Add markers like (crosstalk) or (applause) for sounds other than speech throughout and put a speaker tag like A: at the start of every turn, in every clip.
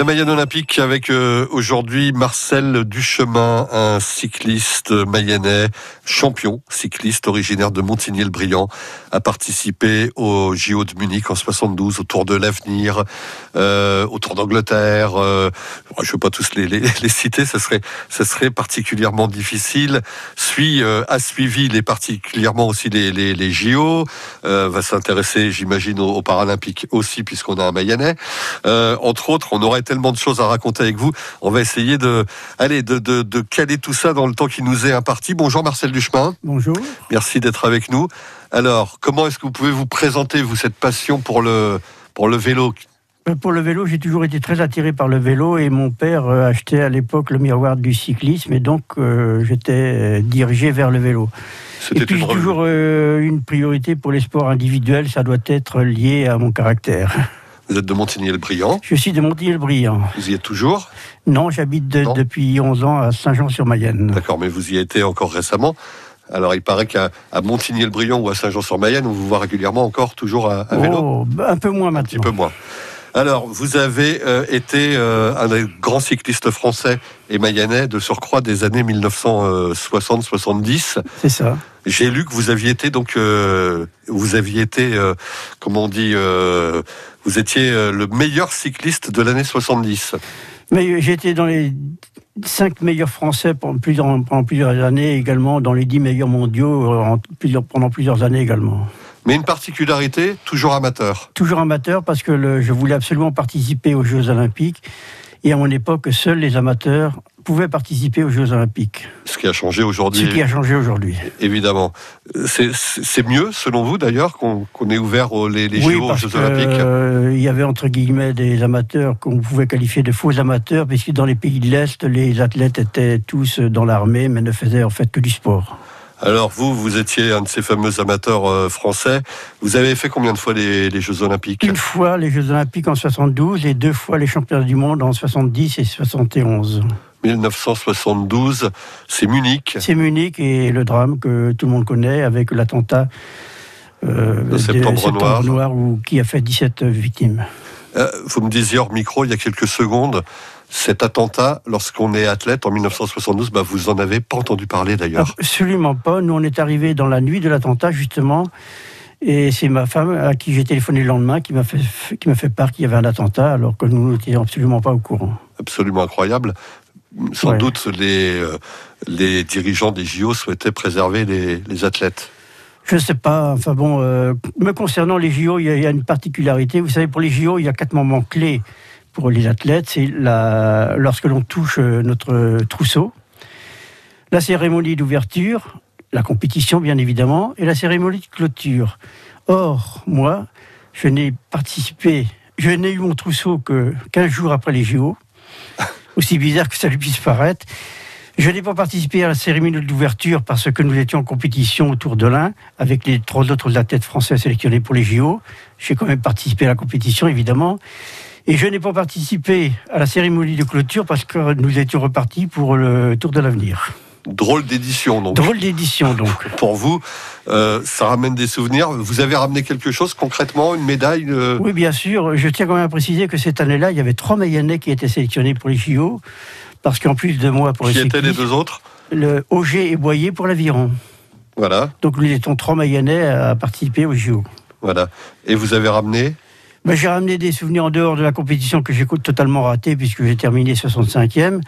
A: La Mayenne Olympique avec euh, aujourd'hui Marcel Duchemin, un cycliste mayennais, champion cycliste originaire de Montigny-le-Brillant, a participé au JO de Munich en 72, au Tour de l'Avenir, euh, au Tour d'Angleterre. Euh, je ne veux pas tous les, (laughs) citer, ça serait, particulièrement difficile. Suit, a suivi les particulièrement aussi les, les, les JO, va s'intéresser, j'imagine, aux, aux, Paralympiques aussi, puisqu'on a un Mayennais. entre autres, on aurait tellement de choses à raconter avec vous. On va essayer de, allez, de, de, de caler tout ça dans le temps qui nous est imparti. Bonjour Marcel Duchemin.
B: Bonjour.
A: Merci d'être avec nous. Alors, comment est-ce que vous pouvez vous présenter, vous, cette passion pour le, pour le vélo?
B: Euh, pour le vélo, j'ai toujours été très attiré par le vélo et mon père euh, achetait à l'époque le miroir du cyclisme et donc euh, j'étais dirigé vers le vélo. Et puis j'ai toujours une priorité pour les sports individuels, ça doit être lié à mon caractère. (laughs)
A: Vous êtes de Montigny-le-Brillant
B: Je suis de Montigny-le-Brillant.
A: Vous y êtes toujours?
B: Non, j'habite depuis 11 ans à Saint-Jean-sur-Mayenne.
A: D'accord, mais vous y étiez encore récemment alors, il paraît qu'à Montigny-le-Brillant ou à Saint-Jean-sur-Mayenne, on vous voit régulièrement encore toujours à, vélo
B: oh, Un peu moins maintenant. Un
A: petit peu moins. Alors, vous avez euh, été euh, un des grands cyclistes français et mayennais de surcroît des années 1960-70.
B: C'est ça.
A: J'ai lu que vous aviez été donc, euh, vous aviez été, comment on dit, vous étiez le meilleur cycliste de l'année 70.
B: Mais j'étais dans les cinq meilleurs Français pendant plusieurs, pendant plusieurs années, également dans les dix meilleurs mondiaux pendant plusieurs années également.
A: Mais une particularité, toujours amateur.
B: Toujours amateur parce que je voulais absolument participer aux Jeux Olympiques. Et à mon époque, seuls les amateurs pouvaient participer aux Jeux Olympiques.
A: Ce qui a changé aujourd'hui.
B: Ce qui a changé aujourd'hui.
A: Évidemment. C'est mieux, selon vous d'ailleurs, qu'on ait ouvert les, les
B: oui,
A: JO aux
B: Jeux
A: Olympiques
B: euh, Il y avait entre guillemets des amateurs qu'on pouvait qualifier de faux amateurs, puisque dans les pays de l'Est, les athlètes étaient tous dans l'armée, mais ne faisaient en fait que du sport.
A: Alors vous, vous étiez un de ces fameux amateurs euh, français. Vous avez fait combien de fois les, Jeux Olympiques?
B: Une fois les Jeux Olympiques en 72 et deux fois les championnats du monde en 70 et 71.
A: 1972, c'est Munich.
B: C'est Munich et le drame que tout le monde connaît avec l'attentat
A: euh, de septembre, noir,
B: noir qui a fait 17 victimes.
A: Euh, vous me disiez hors micro il y a quelques secondes, cet attentat, lorsqu'on est athlète en 1972, bah vous en avez pas entendu parler d'ailleurs.
B: Absolument pas. Nous, on est arrivé dans la nuit de l'attentat justement. Et c'est ma femme à qui j'ai téléphoné le lendemain qui m'a fait, qui m'a fait part qu'il y avait un attentat alors que nous n'étions absolument pas au courant.
A: Absolument incroyable. Sans doute les, euh, les dirigeants des JO souhaitaient préserver les, les athlètes.
B: Je ne sais pas. Enfin bon, euh, me concernant les JO, il y, a une particularité. Vous savez, pour les JO, il y a quatre moments clés pour les athlètes. C'est la, lorsque l'on touche euh, notre trousseau, la cérémonie d'ouverture, la compétition bien évidemment, et la cérémonie de clôture. Or, moi, je n'ai participé, je n'ai eu mon trousseau que 15 jours après les JO, (laughs) aussi bizarre que ça lui puisse paraître. Je n'ai pas participé à la cérémonie d'ouverture parce que nous étions en compétition autour de l'un avec les trois autres athlètes français sélectionnés pour les JO. J'ai quand même participé à la compétition, évidemment. Et je n'ai pas participé à la cérémonie de clôture parce que nous étions repartis pour le Tour de l'avenir.
A: Drôle d'édition, donc.
B: Drôle d'édition, donc. (laughs)
A: Pour vous, euh, ça ramène des souvenirs. Vous avez ramené quelque chose concrètement, une médaille euh?
B: Oui, bien sûr. Je tiens quand même à préciser que cette année-là, il y avait trois Mayennais qui étaient sélectionnés pour les JO. Parce qu'en plus de moi pour
A: les
B: Qui
A: étaient les deux autres?
B: Le Auger et Boyer pour l'aviron.
A: Voilà.
B: Donc nous étions trois Mayennais à participer aux JO.
A: Voilà. Et vous avez ramené?
B: Ben, J'ai ramené des souvenirs en dehors de la compétition que j'ai totalement raté puisque j'ai terminé 65e.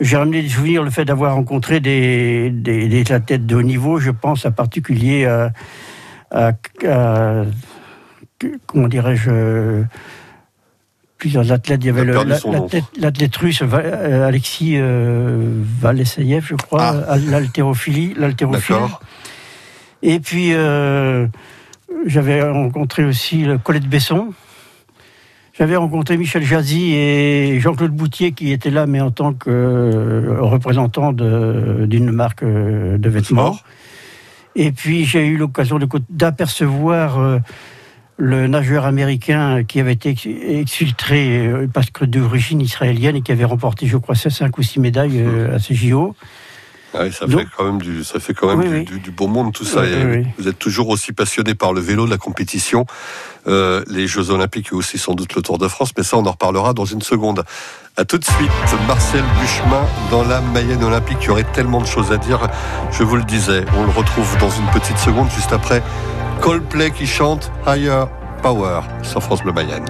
B: J'ai ramené des souvenirs, le fait d'avoir rencontré des, des, athlètes de haut niveau. Je pense en particulier à, à comment dirais-je plusieurs athlètes. Il y avait l'athlète russe euh, Alexis euh, je crois, ah. l'haltérophilie, l'haltérophile. Et puis euh, j'avais rencontré aussi Colette Besson. J'avais rencontré Michel Jazzy et Jean-Claude Boutier qui étaient là, mais en tant que euh, représentant d'une marque de vêtements. Et puis j'ai eu l'occasion d'apercevoir le nageur américain qui avait été exfiltré euh, parce que d'origine israélienne et qui avait remporté, je crois, 5 ou 6 médailles euh, à ces JO.
C: Ah ça, fait quand même du, ça fait quand même du, bon monde tout ça. vous êtes toujours aussi passionné par le vélo, la compétition, euh, les Jeux Olympiques et aussi sans doute le Tour de France, mais ça on en reparlera dans une seconde. A tout de suite, Marcel Duchemin dans la Mayenne Olympique. Il y aurait tellement de choses à dire, je vous le disais. On le retrouve dans une petite seconde, juste après Coldplay qui chante Higher Power sur France Bleu Mayenne.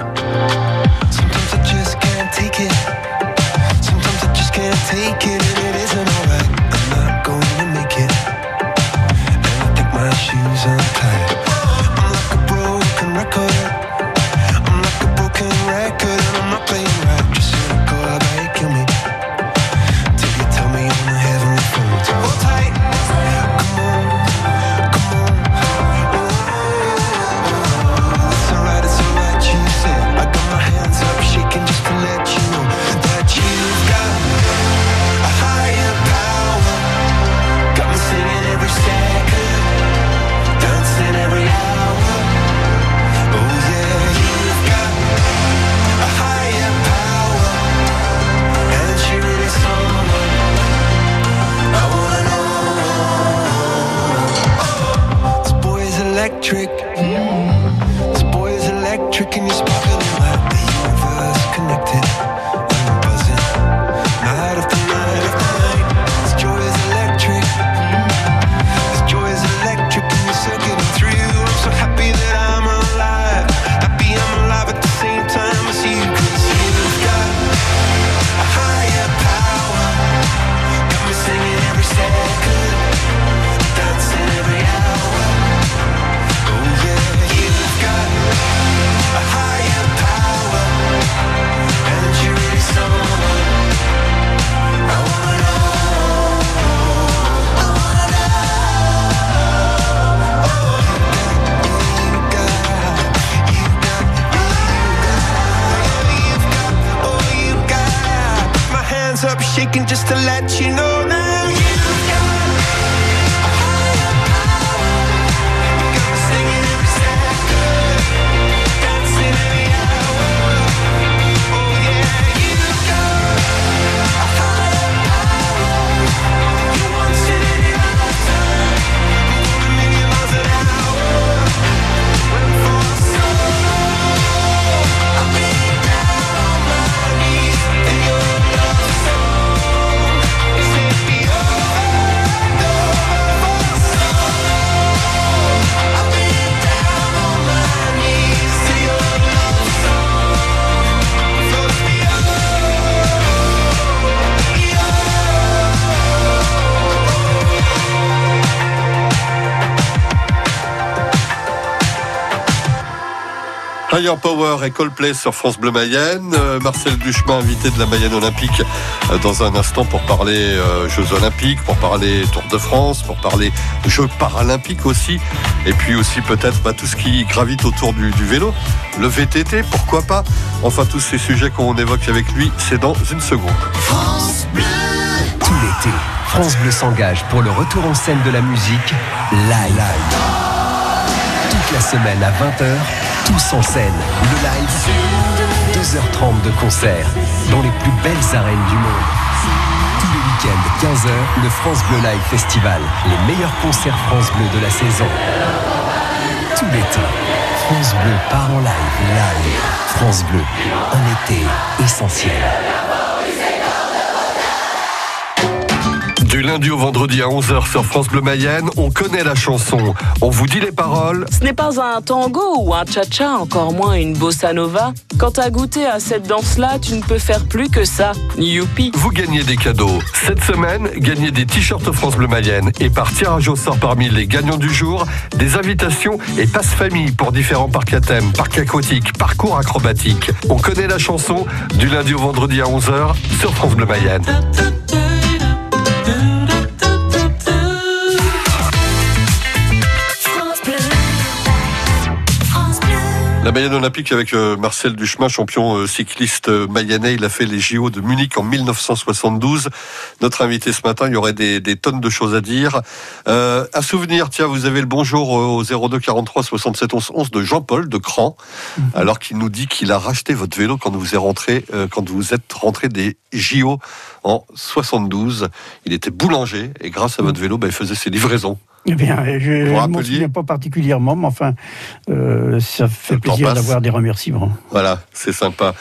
C: making me sparkle and light the universe connected. Power et Coldplay sur France Bleu Mayenne. Euh, Marcel Duchemin, invité de la Mayenne Olympique, euh, dans un instant pour parler euh, Jeux Olympiques, pour parler Tour de France, pour parler Jeux Paralympiques aussi, et puis aussi peut-être bah, tout ce qui gravite autour du, vélo, le VTT, pourquoi pas. Enfin, tous ces sujets qu'on évoque avec lui, c'est dans une seconde. France
D: Bleu. Tout l'été, France Bleu s'engage pour le retour en scène de la musique live. Toute la semaine à 20h tous en scène, le live, 2h30 de concert dans les plus belles arènes du monde. Tous les week-ends, 15h, le France Bleu Live Festival, les meilleurs concerts France Bleu de la saison. Tout l'été, France Bleu part en live, live. France Bleu, un été essentiel.
C: Du lundi au vendredi à 11h sur France Bleu Mayenne, on connaît la chanson. On vous dit les paroles.
E: Ce n'est pas un tango ou un cha-cha, encore moins une bossa nova. Quand t'as goûté à cette danse-là, tu ne peux faire plus que ça. Youpi.
C: Vous gagnez des cadeaux. Cette semaine, gagnez des t-shirts France Bleu Mayenne. Et par tirage au sort parmi les gagnants du jour, des invitations et passe famille pour différents parcs à thème, parcs aquatiques, parcours acrobatiques. On connaît la chanson du lundi au vendredi à 11h sur France Bleu Mayenne.
A: La Mayenne Olympique avec euh, Marcel Duchemin, champion euh, cycliste euh, mayennais. Il a fait les JO de Munich en 1972. Notre invité ce matin, il y aurait des, des tonnes de choses à dire. Euh, un souvenir, tiens, vous avez le bonjour au 02 43 67 11 11 de Jean-Paul de Cran, alors qu'il nous dit qu'il a racheté votre vélo quand vous êtes rentré, euh, quand vous êtes rentré des JO en 72. Il était boulanger et grâce à votre vélo, ben, il faisait ses livraisons.
B: Eh bien, je ne m'en souviens pas particulièrement, mais enfin, euh, ça fait
A: Le
B: plaisir d'avoir des remerciements.
A: Voilà, c'est sympa.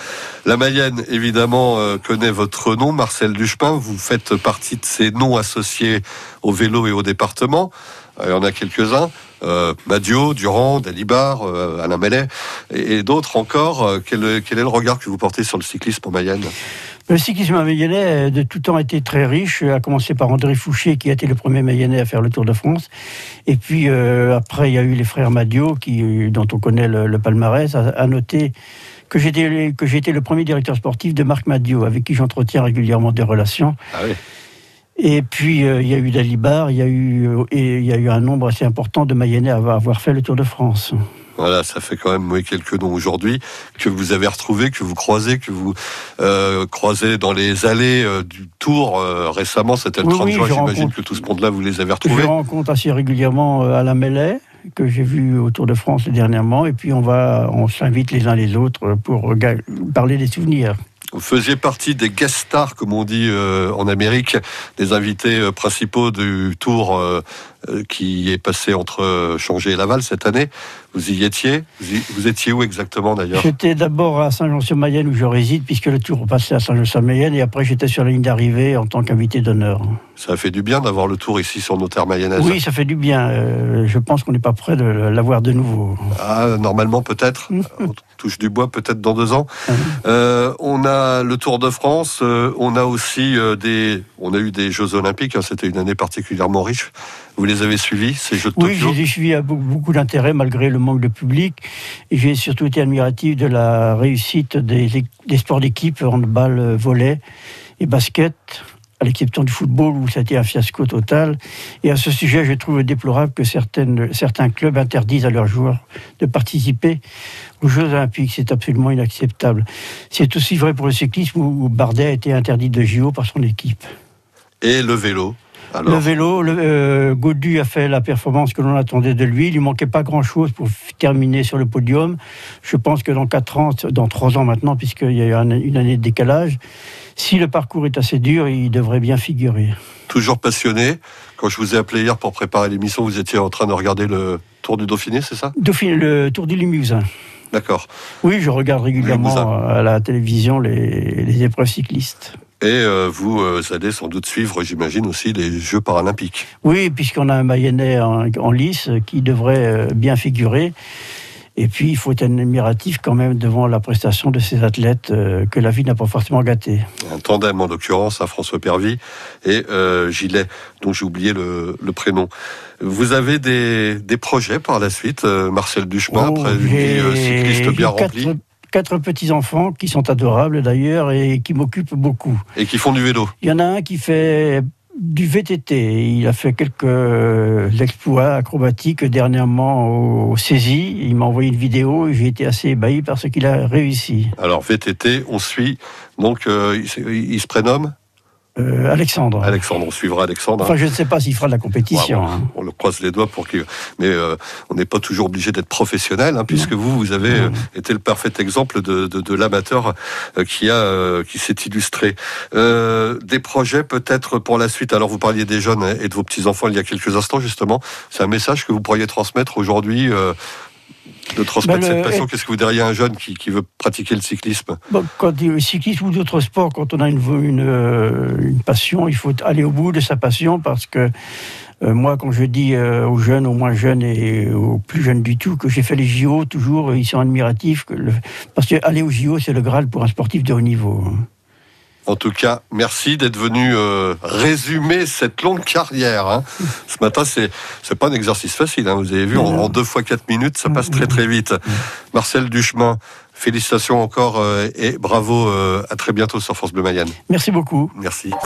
A: La Mayenne, évidemment, euh, connaît votre nom, Marcel Duchemin. Vous faites partie de ces noms associés au vélo et au département. Euh, Il y en a quelques-uns. Euh, Madio, Durand, Dalibar, euh, Alain Mellet et, et d'autres encore. Euh, quel, quel est le regard que vous portez sur le cyclisme en Mayenne?
B: Le cyclisme mayennais, euh, de tout temps, été très riche, à commencer par André Fouché, qui a été le premier mayennais à faire le Tour de France. Et puis, après, il y a eu les frères Madio, qui, dont on connaît le, le palmarès, à, à noter que j'étais que j'étais le premier directeur sportif de Marc Madio, avec qui j'entretiens régulièrement des relations.
A: Ah oui.
B: Et puis, euh, il y a eu Dalibar, il y a eu, euh, et y a eu un nombre assez important de Mayennais à avoir- fait le Tour de France.
A: Voilà, ça fait quand même oui, quelques noms aujourd'hui que vous avez retrouvés, que vous croisez, que vous euh, croisez dans les allées euh, du Tour euh, récemment. C'était le
B: Oui,
A: 30
B: oui,
A: juin,
B: je
A: j'imagine que tout ce monde-là, vous les avez
B: Je
A: retrouvés.
B: rencontre assez régulièrement euh, Alain Mellet, que j'ai vu au Tour de France dernièrement, et puis on va, on s'invite les uns les autres pour parler des souvenirs.
A: Vous faisiez partie des guest stars, comme on dit euh, en Amérique, des invités euh, principaux du tour euh, qui est passé entre euh, Changé et Laval cette année. Vous y étiez? Vous, y- vous étiez où exactement d'ailleurs?
B: J'étais d'abord à Saint-Jean-sur-Mayenne où je réside, puisque le Tour passait à Saint-Jean-sur-Mayenne, et après j'étais sur la ligne d'arrivée en tant qu'invité d'honneur.
A: Ça fait du bien d'avoir le tour ici sur nos terres mayennaises.
B: Oui, ça fait du bien. euh, je pense qu'on n'est pas prêt de l'avoir de nouveau.
A: Ah, normalement peut-être. (laughs) on touche du bois peut-être dans deux ans. Euh, on a le Tour de France. euh, on a aussi euh, des. On a eu des Jeux Olympiques. hein, C'était une année particulièrement riche. Vous les avez suivis ces Jeux de
B: Oui,
A: Tokyo
B: j'ai suivi avec beaucoup, d'intérêt malgré le manque de public. Et j'ai surtout été admiratif de la réussite des, des sports d'équipe, handball, euh, volley et basket, à l'exception du football où ça a été un fiasco total. Et à ce sujet, je trouve déplorable que certaines, certains clubs interdisent à leurs joueurs de participer aux Jeux Olympiques. C'est absolument inacceptable. C'est aussi vrai pour le cyclisme où Bardet a été interdit de JO par son équipe.
A: et le vélo. Alors,
B: Le vélo, le, euh, Gaudu a fait la performance que l'on attendait de lui. Il lui manquait pas grand-chose pour terminer sur le podium. Je pense que dans 4 ans, dans 3 ans maintenant, puisqu'il y a eu un- une année de décalage, si le parcours est assez dur, il devrait bien figurer.
A: toujours passionné. Quand je vous ai appelé hier pour préparer l'émission, vous étiez en train de regarder le Tour du Dauphiné, c'est ça?
B: Le Tour du Limousin.
A: D'accord.
B: Oui, je regarde régulièrement
A: Limousin.
B: à la télévision les, les épreuves cyclistes.
A: Et euh, vous euh, allez sans doute suivre, j'imagine, aussi les Jeux paralympiques.
B: Oui, puisqu'on a un Mayennais en, en lice qui devrait euh, bien figurer. Et puis, il faut être admiratif quand même devant la prestation de ces athlètes euh, que la vie n'a pas forcément gâté.
A: Un tandem en l'occurrence, à François Pervy et euh, Gilet, dont j'ai oublié le, le prénom. Vous avez des, des projets par la suite, euh, Marcel Duchemin,
B: Oh,
A: après une vie euh, cycliste bien remplie,
B: quatre, petits-enfants qui sont adorables d'ailleurs et qui m'occupent beaucoup.
A: et qui font du vélo.
B: Il y en a un qui fait du VTT. Il a fait quelques euh, exploits acrobatiques dernièrement au saisie. Il m'a envoyé une vidéo et j'ai été assez ébahi par ce qu'il a réussi.
A: Alors VTT, on suit, donc euh, il se prénomme
B: Euh, Alexandre.
A: Alexandre, on suivra Alexandre.
B: Enfin, je ne sais pas s'il fera de la compétition.
A: Ouais,
B: hein.
A: on, on le croise les doigts pour que. Mais euh, on n'est pas toujours obligé d'être professionnel, hein, puisque vous, vous avez euh, été le parfait exemple de, de, de l'amateur qui a qui s'est illustré. Des projets peut-être pour la suite. Alors vous parliez des jeunes et de vos petits enfants il y a quelques instants justement. C'est un message que vous pourriez transmettre aujourd'hui. Euh, de transmettre
B: Ben,
A: cette passion. Qu'est-ce que vous diriez à un jeune qui, qui veut pratiquer le cyclisme?
B: Bon, quand il le cyclisme ou d'autres sports, quand on a une, une, euh, une passion, il faut aller au bout de sa passion parce que euh, moi, quand je dis euh, aux jeunes, aux moins jeunes et aux plus jeunes du tout, que j'ai fait les JO, toujours, ils sont admiratifs. Que le- parce que aller aux JO, c'est le Graal pour un sportif de haut niveau. hein.
A: En tout cas, merci d'être venu euh, résumer cette longue carrière. hein. Ce matin, c'est c'est pas un exercice facile. hein. Vous avez vu, en, en deux fois quatre minutes, ça passe très très vite. Marcel Duchemin, félicitations encore euh, et bravo. euh, à très bientôt sur France Bleu Mayenne.
B: Merci beaucoup.
A: Merci.